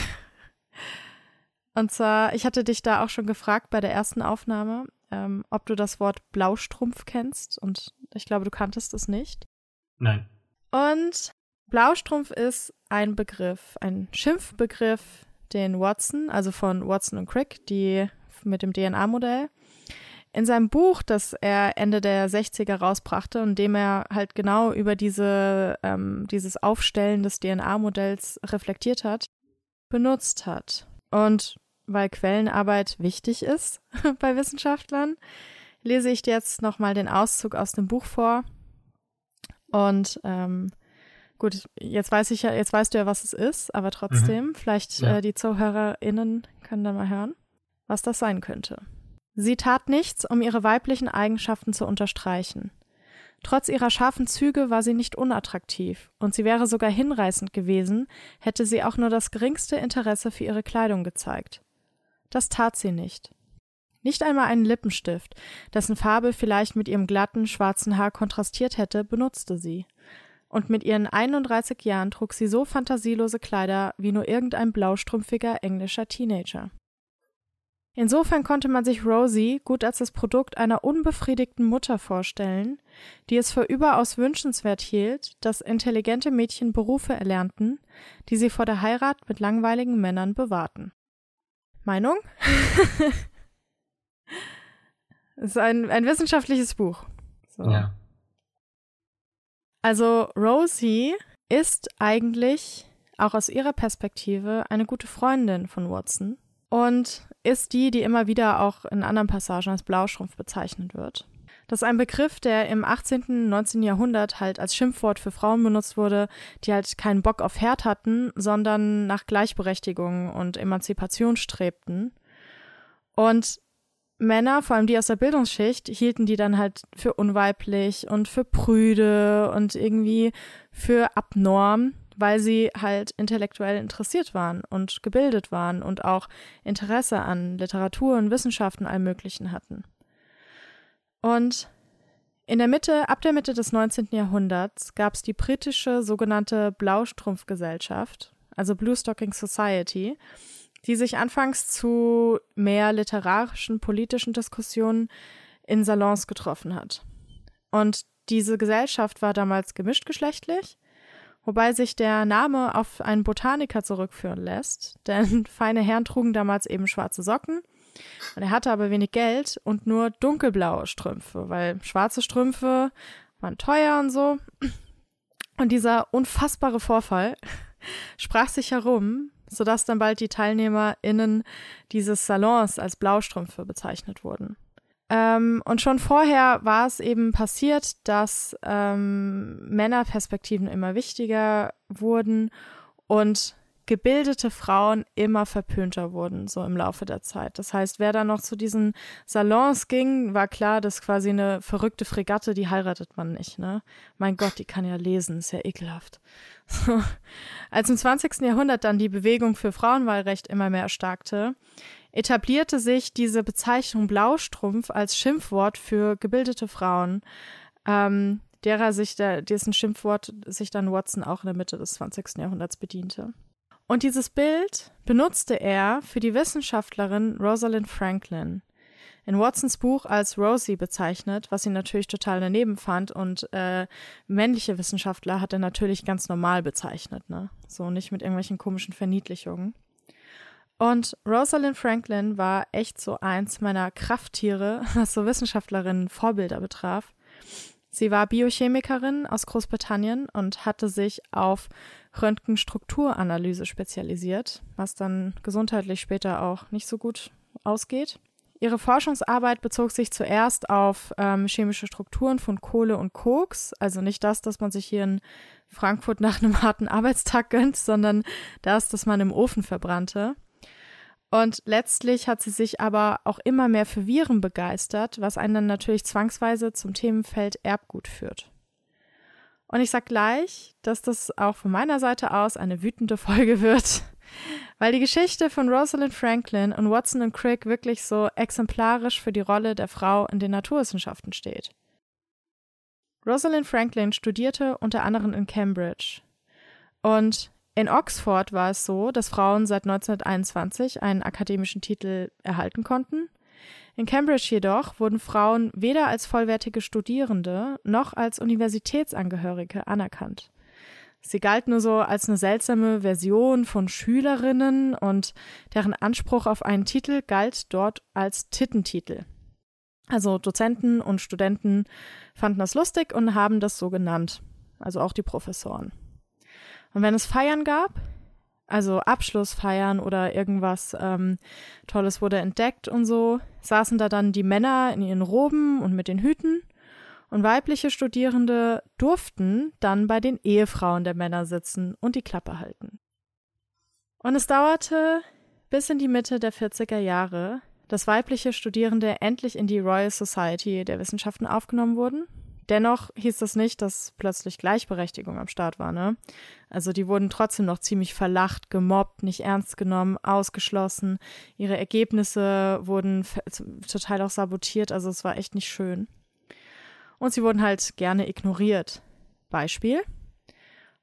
Und zwar, ich hatte dich da auch schon gefragt bei der ersten Aufnahme, ähm, ob du das Wort Blaustrumpf kennst. Und ich glaube, du kanntest es nicht. Nein. Und Blaustrumpf ist ein Begriff, ein Schimpfbegriff, den Watson, also von Watson und Crick, die mit dem DNA-Modell, in seinem Buch, das er Ende der 60er rausbrachte und dem er halt genau über diese, ähm, dieses Aufstellen des DNA-Modells reflektiert hat, benutzt hat. Und weil Quellenarbeit wichtig ist bei Wissenschaftlern, lese ich dir jetzt nochmal den Auszug aus dem Buch vor. Und ähm, gut, jetzt weiß ich ja, jetzt weißt du ja, was es ist, aber trotzdem, mhm. vielleicht ja. äh, die ZuhörerInnen können da mal hören, was das sein könnte. Sie tat nichts, um ihre weiblichen Eigenschaften zu unterstreichen. Trotz ihrer scharfen Züge war sie nicht unattraktiv, und sie wäre sogar hinreißend gewesen, hätte sie auch nur das geringste Interesse für ihre Kleidung gezeigt. Das tat sie nicht. Nicht einmal einen Lippenstift, dessen Farbe vielleicht mit ihrem glatten, schwarzen Haar kontrastiert hätte, benutzte sie. Und mit ihren 31 Jahren trug sie so fantasielose Kleider wie nur irgendein blaustrumpfiger englischer Teenager. Insofern konnte man sich Rosie gut als das Produkt einer unbefriedigten Mutter vorstellen, die es für überaus wünschenswert hielt, dass intelligente Mädchen Berufe erlernten, die sie vor der Heirat mit langweiligen Männern bewahrten. Meinung? Es ist ein, ein wissenschaftliches Buch. So. Ja. Also Rosie ist eigentlich auch aus ihrer Perspektive eine gute Freundin von Watson und ist die, die immer wieder auch in anderen Passagen als Blauschrumpf bezeichnet wird. Das ist ein Begriff, der im 18. und 19. Jahrhundert halt als Schimpfwort für Frauen benutzt wurde, die halt keinen Bock auf Herd hatten, sondern nach Gleichberechtigung und Emanzipation strebten. Und Männer, vor allem die aus der Bildungsschicht, hielten die dann halt für unweiblich und für prüde und irgendwie für abnorm weil sie halt intellektuell interessiert waren und gebildet waren und auch Interesse an Literatur und Wissenschaften all Möglichen hatten. Und in der Mitte, ab der Mitte des 19. Jahrhunderts gab es die britische sogenannte Blaustrumpfgesellschaft, also Blue Stocking Society, die sich anfangs zu mehr literarischen, politischen Diskussionen in Salons getroffen hat. Und diese Gesellschaft war damals gemischtgeschlechtlich wobei sich der Name auf einen Botaniker zurückführen lässt, denn feine Herren trugen damals eben schwarze Socken und er hatte aber wenig Geld und nur dunkelblaue Strümpfe, weil schwarze Strümpfe waren teuer und so. Und dieser unfassbare Vorfall sprach sich herum, sodass dann bald die TeilnehmerInnen dieses Salons als Blaustrümpfe bezeichnet wurden. Ähm, und schon vorher war es eben passiert, dass ähm, Männerperspektiven immer wichtiger wurden und gebildete Frauen immer verpönter wurden, so im Laufe der Zeit. Das heißt, wer da noch zu diesen Salons ging, war klar, dass quasi eine verrückte Fregatte, die heiratet man nicht, ne? Mein Gott, die kann ja lesen, ist ja ekelhaft. So. Als im 20. Jahrhundert dann die Bewegung für Frauenwahlrecht immer mehr erstarkte, etablierte sich diese Bezeichnung Blaustrumpf als Schimpfwort für gebildete Frauen, ähm, derer sich der, dessen Schimpfwort sich dann Watson auch in der Mitte des 20. Jahrhunderts bediente. Und dieses Bild benutzte er für die Wissenschaftlerin Rosalind Franklin. In Watsons Buch als Rosie bezeichnet, was sie natürlich total daneben fand und äh, männliche Wissenschaftler hat er natürlich ganz normal bezeichnet, ne? So nicht mit irgendwelchen komischen Verniedlichungen. Und Rosalind Franklin war echt so eins meiner Krafttiere, was so Wissenschaftlerinnen Vorbilder betraf. Sie war Biochemikerin aus Großbritannien und hatte sich auf Röntgenstrukturanalyse spezialisiert, was dann gesundheitlich später auch nicht so gut ausgeht. Ihre Forschungsarbeit bezog sich zuerst auf ähm, chemische Strukturen von Kohle und Koks, also nicht das, dass man sich hier in Frankfurt nach einem harten Arbeitstag gönnt, sondern das, das man im Ofen verbrannte. Und letztlich hat sie sich aber auch immer mehr für Viren begeistert, was einen dann natürlich zwangsweise zum Themenfeld Erbgut führt. Und ich sag gleich, dass das auch von meiner Seite aus eine wütende Folge wird, weil die Geschichte von Rosalind Franklin und Watson und Crick wirklich so exemplarisch für die Rolle der Frau in den Naturwissenschaften steht. Rosalind Franklin studierte unter anderem in Cambridge. Und in Oxford war es so, dass Frauen seit 1921 einen akademischen Titel erhalten konnten. In Cambridge jedoch wurden Frauen weder als vollwertige Studierende noch als Universitätsangehörige anerkannt. Sie galten nur so als eine seltsame Version von Schülerinnen und deren Anspruch auf einen Titel galt dort als Tittentitel. Also Dozenten und Studenten fanden das lustig und haben das so genannt, also auch die Professoren. Und wenn es Feiern gab, also Abschlussfeiern oder irgendwas ähm, Tolles wurde entdeckt und so, saßen da dann die Männer in ihren Roben und mit den Hüten und weibliche Studierende durften dann bei den Ehefrauen der Männer sitzen und die Klappe halten. Und es dauerte bis in die Mitte der 40er Jahre, dass weibliche Studierende endlich in die Royal Society der Wissenschaften aufgenommen wurden Dennoch hieß das nicht, dass plötzlich Gleichberechtigung am Start war, ne? Also die wurden trotzdem noch ziemlich verlacht, gemobbt, nicht ernst genommen, ausgeschlossen. Ihre Ergebnisse wurden total auch sabotiert, also es war echt nicht schön. Und sie wurden halt gerne ignoriert. Beispiel.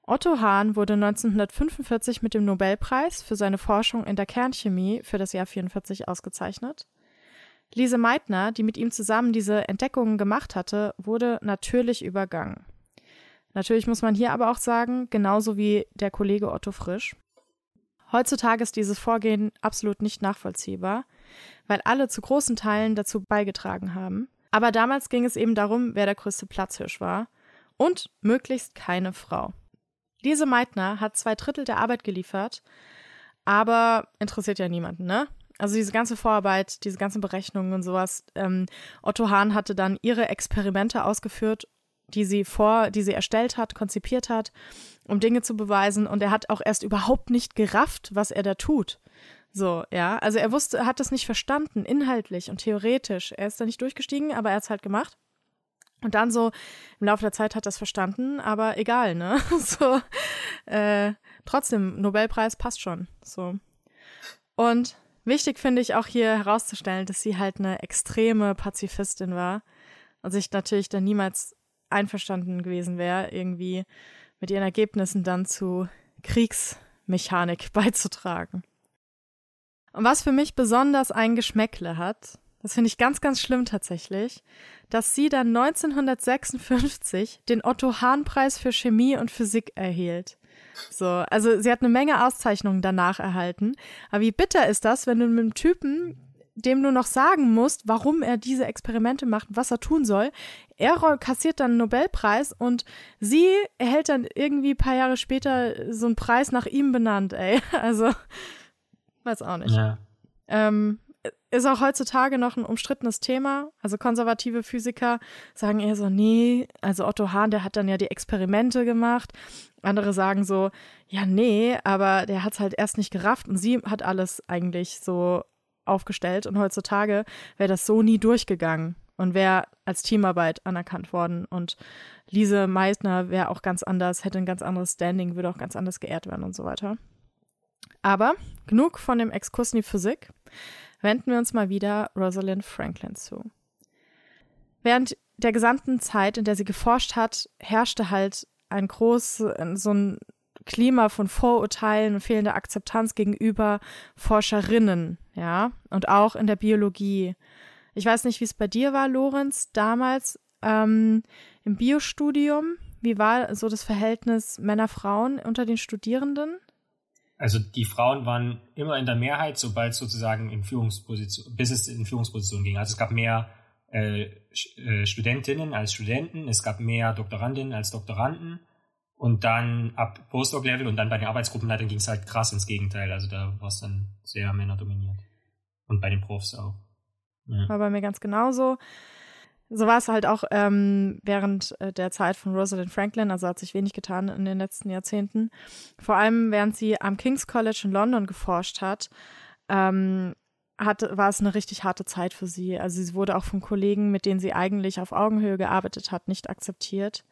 Otto Hahn wurde 1945 mit dem Nobelpreis für seine Forschung in der Kernchemie für das Jahr 44 ausgezeichnet. Lise Meitner, die mit ihm zusammen diese Entdeckungen gemacht hatte, wurde natürlich übergangen. Natürlich muss man hier aber auch sagen, genauso wie der Kollege Otto Frisch. Heutzutage ist dieses Vorgehen absolut nicht nachvollziehbar, weil alle zu großen Teilen dazu beigetragen haben. Aber damals ging es eben darum, wer der größte Platzhirsch war und möglichst keine Frau. Lise Meitner hat zwei Drittel der Arbeit geliefert, aber interessiert ja niemanden, ne? Also diese ganze Vorarbeit, diese ganzen Berechnungen und sowas. Ähm, Otto Hahn hatte dann ihre Experimente ausgeführt, die sie vor, die sie erstellt hat, konzipiert hat, um Dinge zu beweisen. Und er hat auch erst überhaupt nicht gerafft, was er da tut. So, ja. Also er wusste, hat das nicht verstanden, inhaltlich und theoretisch. Er ist da nicht durchgestiegen, aber er hat es halt gemacht. Und dann so im Laufe der Zeit hat er es verstanden, aber egal, ne? So, äh, trotzdem, Nobelpreis passt schon. So. Und Wichtig finde ich auch hier herauszustellen, dass sie halt eine extreme Pazifistin war und sich natürlich dann niemals einverstanden gewesen wäre, irgendwie mit ihren Ergebnissen dann zu Kriegsmechanik beizutragen. Und was für mich besonders ein Geschmäckle hat, das finde ich ganz, ganz schlimm tatsächlich, dass sie dann 1956 den Otto Hahn Preis für Chemie und Physik erhielt. So, also sie hat eine Menge Auszeichnungen danach erhalten. Aber wie bitter ist das, wenn du mit einem Typen dem du noch sagen musst, warum er diese Experimente macht was er tun soll. Er kassiert dann einen Nobelpreis und sie erhält dann irgendwie ein paar Jahre später so einen Preis nach ihm benannt, ey. Also, weiß auch nicht. Ja. Ähm, ist auch heutzutage noch ein umstrittenes Thema. Also konservative Physiker sagen eher so, nee, also Otto Hahn, der hat dann ja die Experimente gemacht. Andere sagen so, ja, nee, aber der hat es halt erst nicht gerafft und sie hat alles eigentlich so aufgestellt und heutzutage wäre das so nie durchgegangen und wäre als Teamarbeit anerkannt worden und Lise Meisner wäre auch ganz anders, hätte ein ganz anderes Standing, würde auch ganz anders geehrt werden und so weiter. Aber genug von dem Exkurs in die Physik. Wenden wir uns mal wieder Rosalind Franklin zu. Während der gesamten Zeit, in der sie geforscht hat, herrschte halt ein groß, so ein Klima von Vorurteilen und fehlender Akzeptanz gegenüber Forscherinnen, ja, und auch in der Biologie. Ich weiß nicht, wie es bei dir war, Lorenz, damals ähm, im Biostudium. Wie war so das Verhältnis Männer-Frauen unter den Studierenden? Also die Frauen waren immer in der Mehrheit, sobald sozusagen in Führungsposition, bis es in Führungsposition ging. Also es gab mehr äh, äh, Studentinnen als Studenten, es gab mehr Doktorandinnen als Doktoranden und dann ab Postdoc-Level und dann bei den Arbeitsgruppenleitern ging es halt krass ins Gegenteil. Also da war es dann sehr männerdominiert. Und bei den Profs auch. Ja. War bei mir ganz genauso. So war es halt auch ähm, während äh, der Zeit von Rosalind Franklin, also hat sich wenig getan in den letzten Jahrzehnten. Vor allem, während sie am King's College in London geforscht hat, ähm, hat, war es eine richtig harte Zeit für sie. Also sie wurde auch von Kollegen, mit denen sie eigentlich auf Augenhöhe gearbeitet hat, nicht akzeptiert.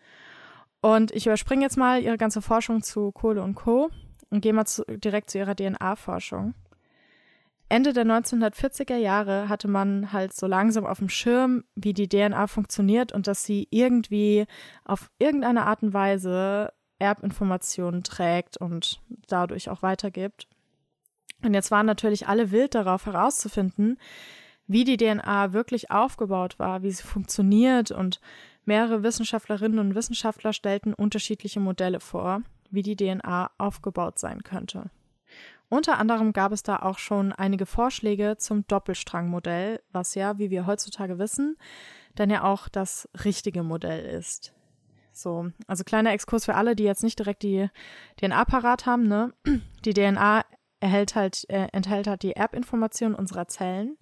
Und ich überspringe jetzt mal ihre ganze Forschung zu Kohle und Co. und gehe mal zu, direkt zu ihrer DNA-Forschung. Ende der 1940er Jahre hatte man halt so langsam auf dem Schirm, wie die DNA funktioniert und dass sie irgendwie auf irgendeine Art und Weise Erbinformationen trägt und dadurch auch weitergibt. Und jetzt waren natürlich alle wild darauf herauszufinden, wie die DNA wirklich aufgebaut war, wie sie funktioniert und Mehrere Wissenschaftlerinnen und Wissenschaftler stellten unterschiedliche Modelle vor, wie die DNA aufgebaut sein könnte. Unter anderem gab es da auch schon einige Vorschläge zum Doppelstrangmodell, was ja, wie wir heutzutage wissen, dann ja auch das richtige Modell ist. So, also kleiner Exkurs für alle, die jetzt nicht direkt die DNA parat haben, ne? Die DNA erhält halt, äh, enthält halt die Erbinformation unserer Zellen.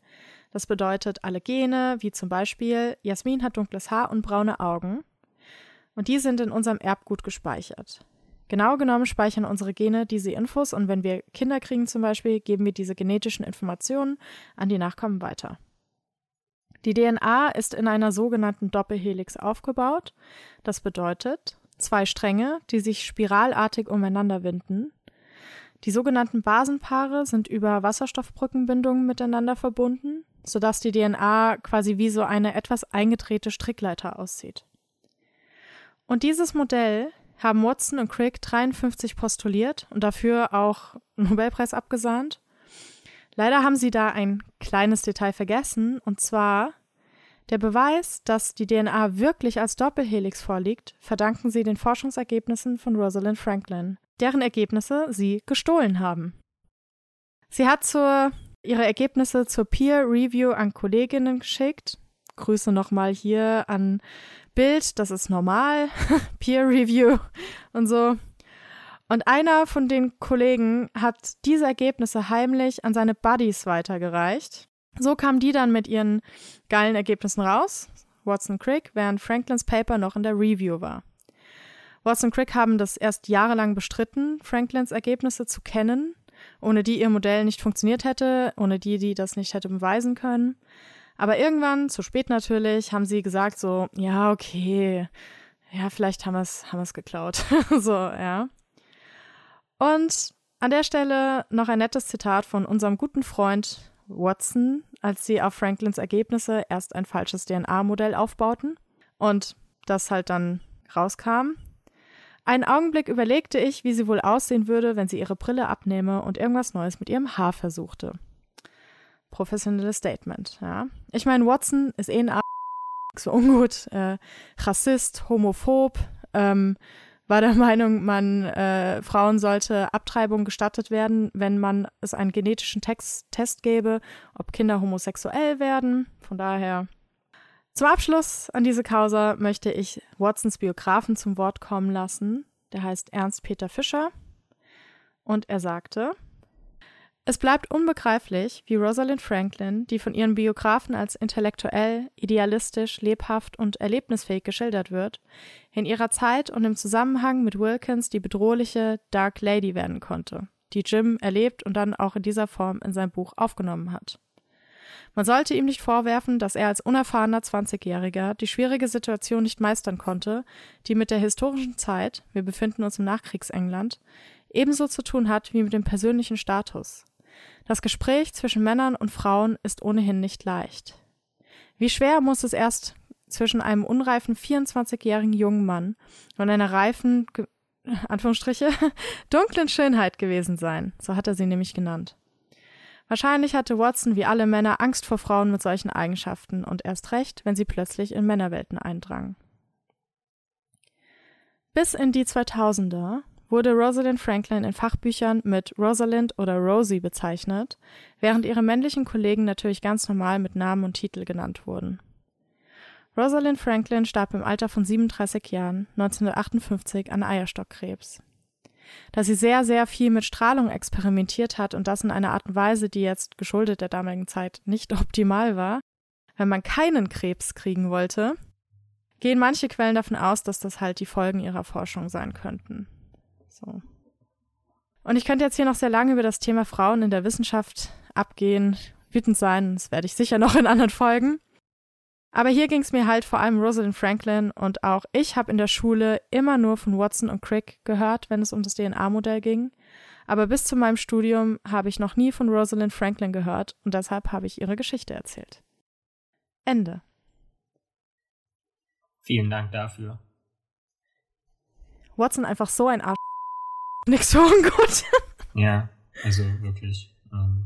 Das bedeutet alle Gene, wie zum Beispiel Jasmin hat dunkles Haar und braune Augen. Und die sind in unserem Erbgut gespeichert. Genau genommen speichern unsere Gene diese Infos und wenn wir Kinder kriegen zum Beispiel, geben wir diese genetischen Informationen an die Nachkommen weiter. Die DNA ist in einer sogenannten Doppelhelix aufgebaut. Das bedeutet zwei Stränge, die sich spiralartig umeinander winden. Die sogenannten Basenpaare sind über Wasserstoffbrückenbindungen miteinander verbunden sodass die DNA quasi wie so eine etwas eingedrehte Strickleiter aussieht. Und dieses Modell haben Watson und Crick 53 postuliert und dafür auch einen Nobelpreis abgesahnt. Leider haben sie da ein kleines Detail vergessen, und zwar der Beweis, dass die DNA wirklich als Doppelhelix vorliegt, verdanken sie den Forschungsergebnissen von Rosalind Franklin, deren Ergebnisse sie gestohlen haben. Sie hat zur ihre Ergebnisse zur Peer Review an Kolleginnen geschickt. Grüße nochmal hier an Bild, das ist normal, Peer Review und so. Und einer von den Kollegen hat diese Ergebnisse heimlich an seine Buddies weitergereicht. So kamen die dann mit ihren geilen Ergebnissen raus, Watson Crick, während Franklins Paper noch in der Review war. Watson Crick haben das erst jahrelang bestritten, Franklins Ergebnisse zu kennen ohne die ihr Modell nicht funktioniert hätte, ohne die, die das nicht hätte beweisen können. Aber irgendwann, zu spät natürlich, haben sie gesagt so, ja, okay, ja, vielleicht haben wir es haben geklaut. so, ja. Und an der Stelle noch ein nettes Zitat von unserem guten Freund Watson, als sie auf Franklins Ergebnisse erst ein falsches DNA-Modell aufbauten und das halt dann rauskam. Einen Augenblick überlegte ich, wie sie wohl aussehen würde, wenn sie ihre Brille abnehme und irgendwas Neues mit ihrem Haar versuchte. Professionelles Statement, ja. Ich meine, Watson ist eh ein A so ungut, äh, Rassist, homophob, ähm, war der Meinung, man äh, Frauen sollte Abtreibung gestattet werden, wenn man es einen genetischen Text, Test gäbe, ob Kinder homosexuell werden. Von daher. Zum Abschluss an diese Causa möchte ich Watsons Biografen zum Wort kommen lassen. Der heißt Ernst Peter Fischer. Und er sagte, es bleibt unbegreiflich, wie Rosalind Franklin, die von ihren Biografen als intellektuell, idealistisch, lebhaft und erlebnisfähig geschildert wird, in ihrer Zeit und im Zusammenhang mit Wilkins die bedrohliche Dark Lady werden konnte, die Jim erlebt und dann auch in dieser Form in sein Buch aufgenommen hat. Man sollte ihm nicht vorwerfen, dass er als unerfahrener Zwanzigjähriger die schwierige Situation nicht meistern konnte, die mit der historischen Zeit, wir befinden uns im Nachkriegsengland, ebenso zu tun hat wie mit dem persönlichen Status, das Gespräch zwischen Männern und Frauen ist ohnehin nicht leicht. Wie schwer muss es erst zwischen einem unreifen 24-jährigen jungen Mann und einer reifen, Anführungsstriche, dunklen Schönheit gewesen sein, so hat er sie nämlich genannt. Wahrscheinlich hatte Watson wie alle Männer Angst vor Frauen mit solchen Eigenschaften und erst recht, wenn sie plötzlich in Männerwelten eindrangen. Bis in die 2000er wurde Rosalind Franklin in Fachbüchern mit Rosalind oder Rosie bezeichnet, während ihre männlichen Kollegen natürlich ganz normal mit Namen und Titel genannt wurden. Rosalind Franklin starb im Alter von 37 Jahren 1958 an Eierstockkrebs. Da sie sehr, sehr viel mit Strahlung experimentiert hat und das in einer Art und Weise, die jetzt geschuldet der damaligen Zeit nicht optimal war, wenn man keinen Krebs kriegen wollte, gehen manche Quellen davon aus, dass das halt die Folgen ihrer Forschung sein könnten. So. Und ich könnte jetzt hier noch sehr lange über das Thema Frauen in der Wissenschaft abgehen, wütend sein, das werde ich sicher noch in anderen Folgen. Aber hier ging es mir halt vor allem Rosalind Franklin und auch ich habe in der Schule immer nur von Watson und Crick gehört, wenn es um das DNA-Modell ging. Aber bis zu meinem Studium habe ich noch nie von Rosalind Franklin gehört und deshalb habe ich ihre Geschichte erzählt. Ende. Vielen Dank dafür. Watson einfach so ein Arsch nichts so ungut. ja, also wirklich. Ähm,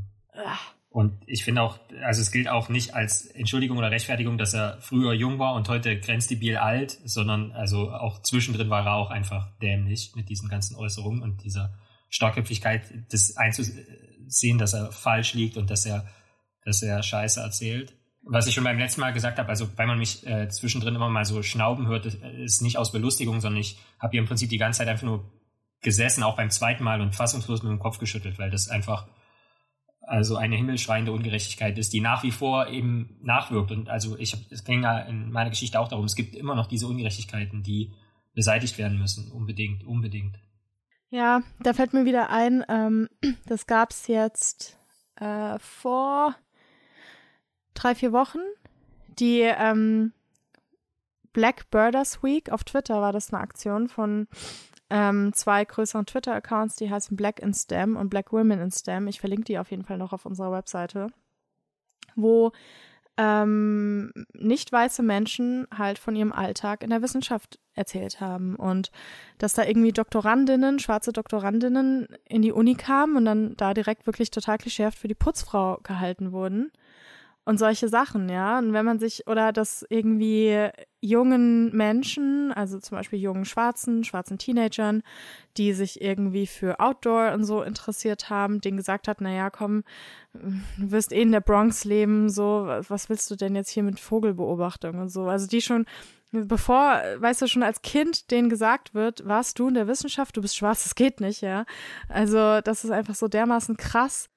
und ich finde auch, also es gilt auch nicht als Entschuldigung oder Rechtfertigung, dass er früher jung war und heute grenzdebil alt, sondern also auch zwischendrin war er auch einfach dämlich mit diesen ganzen Äußerungen und dieser Starkköpfigkeit, das einzusehen, dass er falsch liegt und dass er, dass er Scheiße erzählt. Was ich schon beim letzten Mal gesagt habe, also weil man mich äh, zwischendrin immer mal so schnauben hört, ist nicht aus Belustigung, sondern ich habe hier im Prinzip die ganze Zeit einfach nur gesessen, auch beim zweiten Mal und fassungslos mit dem Kopf geschüttelt, weil das einfach also eine himmelschreiende Ungerechtigkeit ist, die nach wie vor eben nachwirkt. Und also ich es ging ja in meiner Geschichte auch darum, es gibt immer noch diese Ungerechtigkeiten, die beseitigt werden müssen, unbedingt, unbedingt. Ja, da fällt mir wieder ein, ähm, das gab es jetzt äh, vor drei, vier Wochen. Die ähm, Black Birders Week auf Twitter war das eine Aktion von ähm, zwei größeren Twitter-Accounts, die heißen Black in STEM und Black Women in STEM. Ich verlinke die auf jeden Fall noch auf unserer Webseite, wo ähm, nicht weiße Menschen halt von ihrem Alltag in der Wissenschaft erzählt haben und dass da irgendwie Doktorandinnen, schwarze Doktorandinnen in die Uni kamen und dann da direkt wirklich total klischeehaft für die Putzfrau gehalten wurden und solche Sachen, ja. Und wenn man sich, oder dass irgendwie jungen Menschen, also zum Beispiel jungen Schwarzen, schwarzen Teenagern, die sich irgendwie für Outdoor und so interessiert haben, denen gesagt hat, naja, komm, du wirst eh in der Bronx leben, so, was willst du denn jetzt hier mit Vogelbeobachtung und so. Also die schon, bevor, weißt du, schon als Kind denen gesagt wird, warst du in der Wissenschaft, du bist schwarz, das geht nicht, ja. Also das ist einfach so dermaßen krass.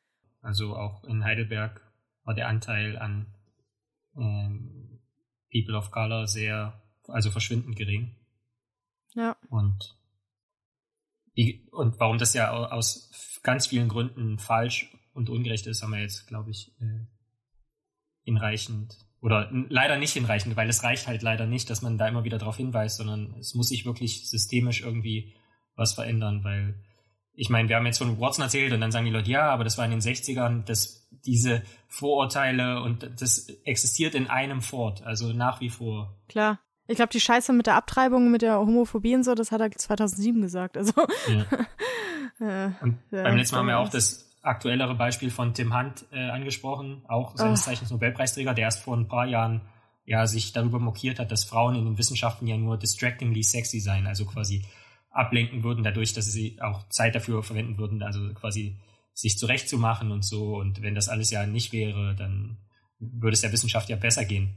Also auch in Heidelberg war der Anteil an ähm, People of Color sehr, also verschwindend gering. Ja. Und, und warum das ja aus ganz vielen Gründen falsch und ungerecht ist, haben wir jetzt, glaube ich, äh, hinreichend oder leider nicht hinreichend, weil es reicht halt leider nicht, dass man da immer wieder darauf hinweist, sondern es muss sich wirklich systemisch irgendwie was verändern, weil ich meine, wir haben jetzt von Watson erzählt und dann sagen die Leute, ja, aber das war in den 60ern, das, diese Vorurteile und das existiert in einem fort, also nach wie vor. Klar. Ich glaube, die Scheiße mit der Abtreibung, mit der Homophobie und so, das hat er 2007 gesagt. Also. Ja. und ja, beim letzten Mal haben wir auch das aktuellere Beispiel von Tim Hunt äh, angesprochen, auch seines oh. Zeichens Nobelpreisträger, der erst vor ein paar Jahren ja sich darüber mokiert hat, dass Frauen in den Wissenschaften ja nur distractingly sexy seien, also quasi ablenken würden, dadurch, dass sie auch Zeit dafür verwenden würden, also quasi sich zurechtzumachen und so. Und wenn das alles ja nicht wäre, dann würde es der Wissenschaft ja besser gehen.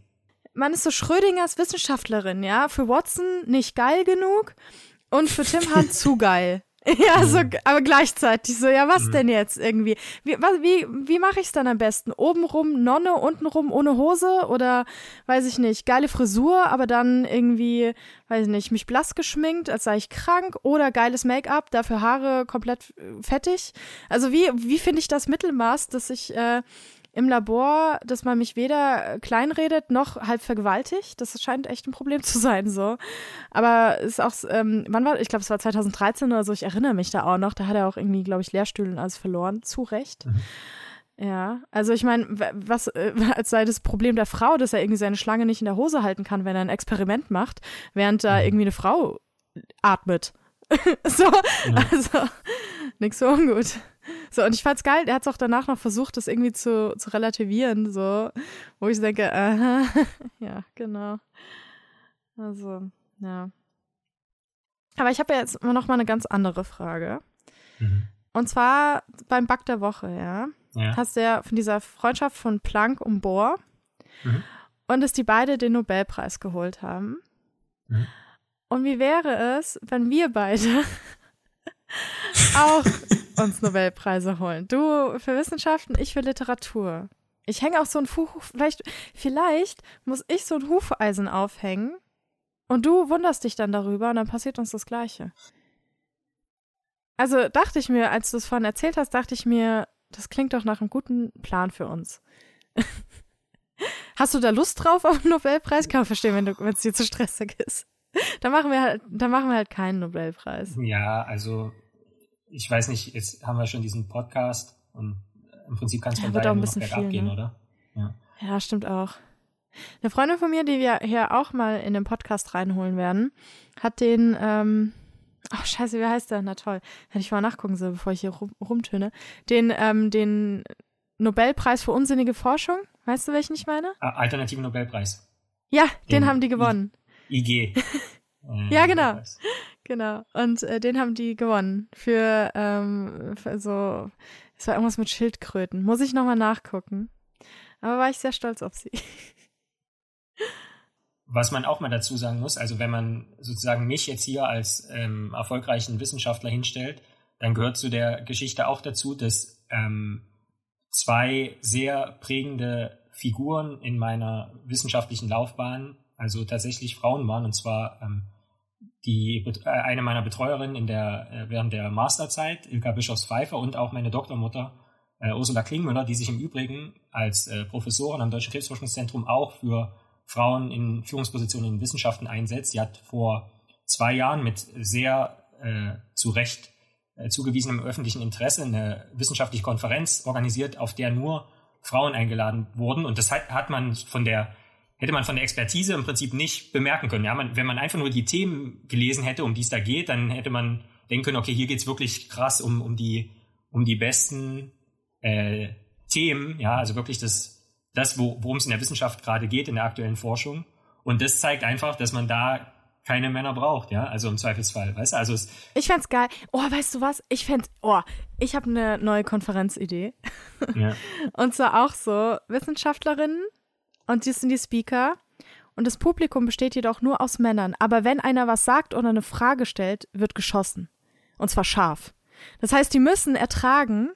Man ist so Schrödingers Wissenschaftlerin, ja. Für Watson nicht geil genug und für Tim Hunt zu geil. Ja, so, mhm. aber gleichzeitig so, ja, was mhm. denn jetzt irgendwie? Wie, wie, wie mache ich es dann am besten? Obenrum Nonne, untenrum ohne Hose oder, weiß ich nicht, geile Frisur, aber dann irgendwie, weiß ich nicht, mich blass geschminkt, als sei ich krank oder geiles Make-up, dafür Haare komplett äh, fettig. Also wie, wie finde ich das Mittelmaß, dass ich äh, im Labor, dass man mich weder äh, kleinredet noch halb vergewaltigt. Das scheint echt ein Problem zu sein, so. Aber es ist auch, ähm, wann war, ich glaube, es war 2013 oder so, ich erinnere mich da auch noch, da hat er auch irgendwie, glaube ich, Lehrstühle und alles verloren, zu Recht. Mhm. Ja, also ich meine, was äh, als sei das Problem der Frau, dass er irgendwie seine Schlange nicht in der Hose halten kann, wenn er ein Experiment macht, während da mhm. irgendwie eine Frau atmet. so, ja. also nix so ungut. So, und ich fand's geil, er hat es auch danach noch versucht, das irgendwie zu, zu relativieren, so, wo ich denke, aha, ja, genau. Also, ja. Aber ich habe ja jetzt noch mal eine ganz andere Frage. Mhm. Und zwar beim Bug der Woche, ja. ja. Hast du ja von dieser Freundschaft von Planck und Bohr mhm. und dass die beide den Nobelpreis geholt haben. Mhm. Und wie wäre es, wenn wir beide auch uns Nobelpreise holen. Du für Wissenschaften, ich für Literatur. Ich hänge auch so ein Fuch, vielleicht, vielleicht muss ich so ein Hufeisen aufhängen und du wunderst dich dann darüber und dann passiert uns das Gleiche. Also dachte ich mir, als du es vorhin erzählt hast, dachte ich mir, das klingt doch nach einem guten Plan für uns. Hast du da Lust drauf auf einen Nobelpreis? Kann man verstehen, wenn es dir zu stressig ist. Da machen wir halt, da machen wir halt keinen Nobelpreis. Ja, also ich weiß nicht, jetzt haben wir schon diesen Podcast und im Prinzip kann es von ja, daher nur noch bergab gehen, ne? oder? Ja. ja, stimmt auch. Eine Freundin von mir, die wir hier auch mal in den Podcast reinholen werden, hat den, ähm, ach scheiße, wie heißt der? Na toll, hätte ich mal nachgucken sollen, bevor ich hier rum, rumtöne. Den, ähm, den Nobelpreis für unsinnige Forschung, weißt du, welchen ich meine? Alternativen Nobelpreis. Ja, den, den haben die gewonnen. IG. äh, ja, genau. Genau. Und äh, den haben die gewonnen. Für, ähm, für so, es war irgendwas mit Schildkröten. Muss ich nochmal nachgucken. Aber war ich sehr stolz auf sie. Was man auch mal dazu sagen muss, also wenn man sozusagen mich jetzt hier als ähm, erfolgreichen Wissenschaftler hinstellt, dann gehört zu der Geschichte auch dazu, dass ähm, zwei sehr prägende Figuren in meiner wissenschaftlichen Laufbahn, also tatsächlich Frauen waren, und zwar ähm, die äh, eine meiner Betreuerinnen in der äh, während der Masterzeit, Ilka Bischofs-Pfeiffer und auch meine Doktormutter äh, Ursula Klingmüller, die sich im Übrigen als äh, Professorin am Deutschen Krebsforschungszentrum auch für Frauen in Führungspositionen in Wissenschaften einsetzt. Sie hat vor zwei Jahren mit sehr äh, zu Recht äh, zugewiesenem öffentlichen Interesse eine wissenschaftliche Konferenz organisiert, auf der nur Frauen eingeladen wurden. Und das hat, hat man von der hätte man von der Expertise im Prinzip nicht bemerken können. Ja, man, wenn man einfach nur die Themen gelesen hätte, um die es da geht, dann hätte man denken können, okay, hier geht's wirklich krass um, um die um die besten äh, Themen, ja, also wirklich das, das worum es in der Wissenschaft gerade geht, in der aktuellen Forschung. Und das zeigt einfach, dass man da keine Männer braucht, ja, also im Zweifelsfall, weißt du, also es Ich fände geil. Oh, weißt du was? Ich fände, oh, ich habe eine neue Konferenzidee. Ja. Und zwar auch so Wissenschaftlerinnen und die sind die Speaker. Und das Publikum besteht jedoch nur aus Männern. Aber wenn einer was sagt oder eine Frage stellt, wird geschossen. Und zwar scharf. Das heißt, die müssen ertragen,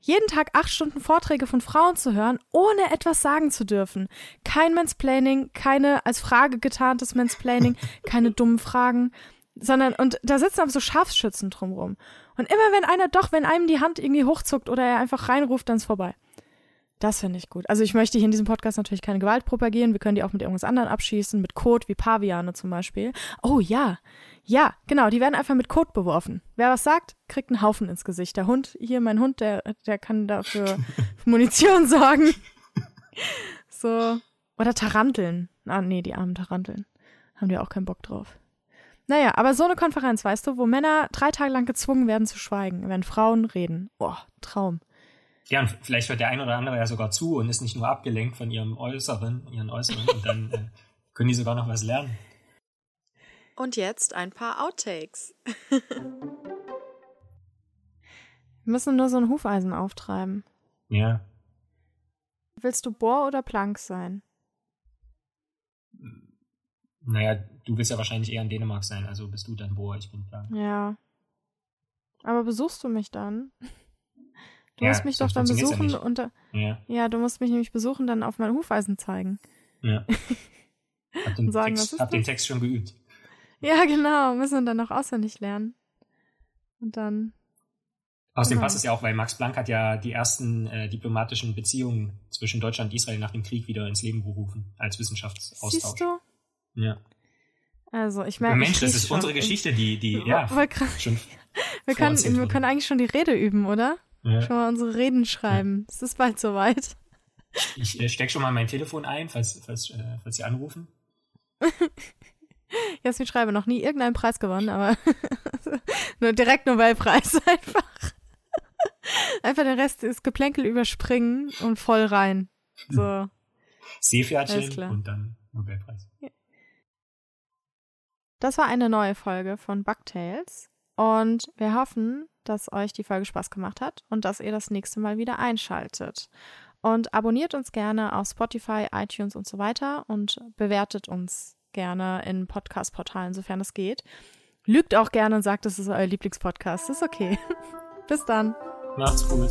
jeden Tag acht Stunden Vorträge von Frauen zu hören, ohne etwas sagen zu dürfen. Kein Mansplaining, keine als Frage getarntes Mansplaining, keine dummen Fragen, sondern, und da sitzen aber so Scharfschützen drumrum. Und immer wenn einer doch, wenn einem die Hand irgendwie hochzuckt oder er einfach reinruft, dann ist vorbei. Das finde ich gut. Also ich möchte hier in diesem Podcast natürlich keine Gewalt propagieren. Wir können die auch mit irgendwas anderem abschießen, mit Kot wie Paviane zum Beispiel. Oh ja, ja, genau, die werden einfach mit Kot beworfen. Wer was sagt, kriegt einen Haufen ins Gesicht. Der Hund, hier mein Hund, der, der kann dafür Munition sorgen. So. Oder Taranteln. Ah, nee, die armen Taranteln. Haben die auch keinen Bock drauf. Naja, aber so eine Konferenz, weißt du, wo Männer drei Tage lang gezwungen werden zu schweigen, wenn Frauen reden. Oh, Traum. Ja, und vielleicht hört der ein oder andere ja sogar zu und ist nicht nur abgelenkt von ihrem Äußeren, ihren Äußeren und dann äh, können die sogar noch was lernen. Und jetzt ein paar Outtakes. Wir müssen nur so ein Hufeisen auftreiben. Ja. Willst du Bohr oder Plank sein? Naja, du willst ja wahrscheinlich eher in Dänemark sein, also bist du dann Bohr, ich bin Plank. Ja. Aber besuchst du mich dann? Du ja, musst mich doch dann besuchen ja und ja. ja, du musst mich nämlich besuchen, dann auf mein Hufeisen zeigen. Ja. Hab den, sagen, Text, hab den Text schon geübt. Ja, genau. Müssen wir dann noch auswendig lernen. Und dann. Außerdem genau. passt es ja auch, weil Max Planck hat ja die ersten äh, diplomatischen Beziehungen zwischen Deutschland und Israel nach dem Krieg wieder ins Leben gerufen, als Wissenschaftsaustausch. Siehst du? Ja. Also, ich merke. Mensch, das ist unsere Geschichte, die, die, ja, wir können, wir können eigentlich schon die Rede üben, oder? Ja. Schon mal unsere Reden schreiben. Ja. Es ist bald soweit. Ich äh, stecke schon mal mein Telefon ein, falls, falls, äh, falls Sie anrufen. Jasmin Schreiber noch nie irgendeinen Preis gewonnen, aber nur direkt Nobelpreis einfach. Einfach den Rest ist Geplänkel überspringen und voll rein. So. Seepferdchen und dann Nobelpreis. Das war eine neue Folge von Bugtails und wir hoffen, dass euch die Folge Spaß gemacht hat und dass ihr das nächste Mal wieder einschaltet. Und abonniert uns gerne auf Spotify, iTunes und so weiter und bewertet uns gerne in Podcast-Portalen, sofern es geht. Lügt auch gerne und sagt, es ist euer Lieblingspodcast. Ist okay. Bis dann. Macht's gut.